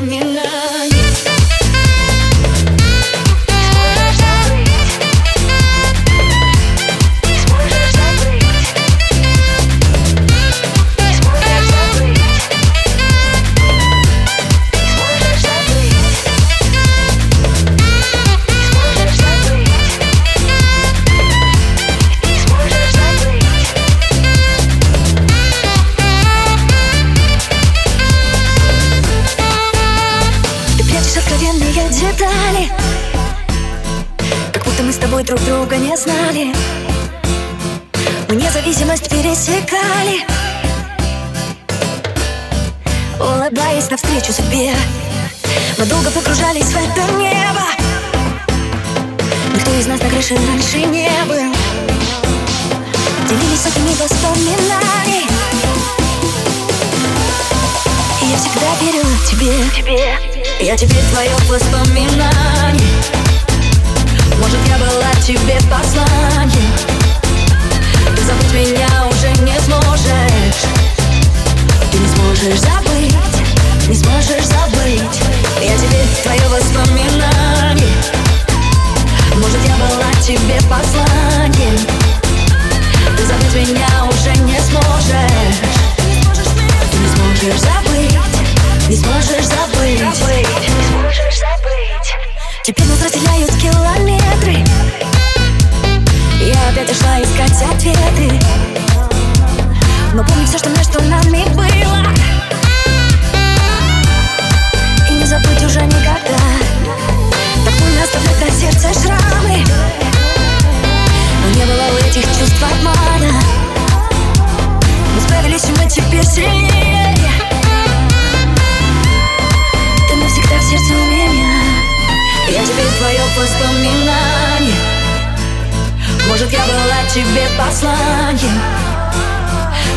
me love. Тобой друг друга не знали. Мы независимость пересекали. Улыбаясь навстречу судьбе Мы долго погружались в это небо. Никто из нас на крыше раньше не был. Делились сотнями воспоминаний И я всегда верила тебе, тебе Я теперь твое воспоминание Может я была тебе посланием? Ты забыть меня уже не сможешь. Ты не сможешь забыть Не сможешь забыть. Я теперь твое воспоминание. Может я была тебе посланием? Ты забыть меня уже не сможешь. Ты не сможешь забыть. Не сможешь забыть Не сможешь забыть. Теперь нас разделяют Я ушла искать ответы. Но помню все, что между нами Может, я была тебе посланием?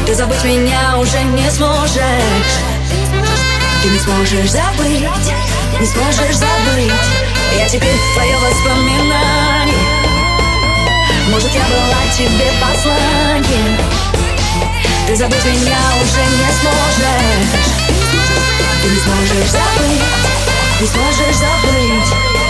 Ты забыть меня уже не сможешь. Ты не сможешь забыть Не сможешь забыть. Я теперь твое воспоминание. Может, я была тебе посланием? Ты забыть меня уже не сможешь. Ты не сможешь забыть Не сможешь забыть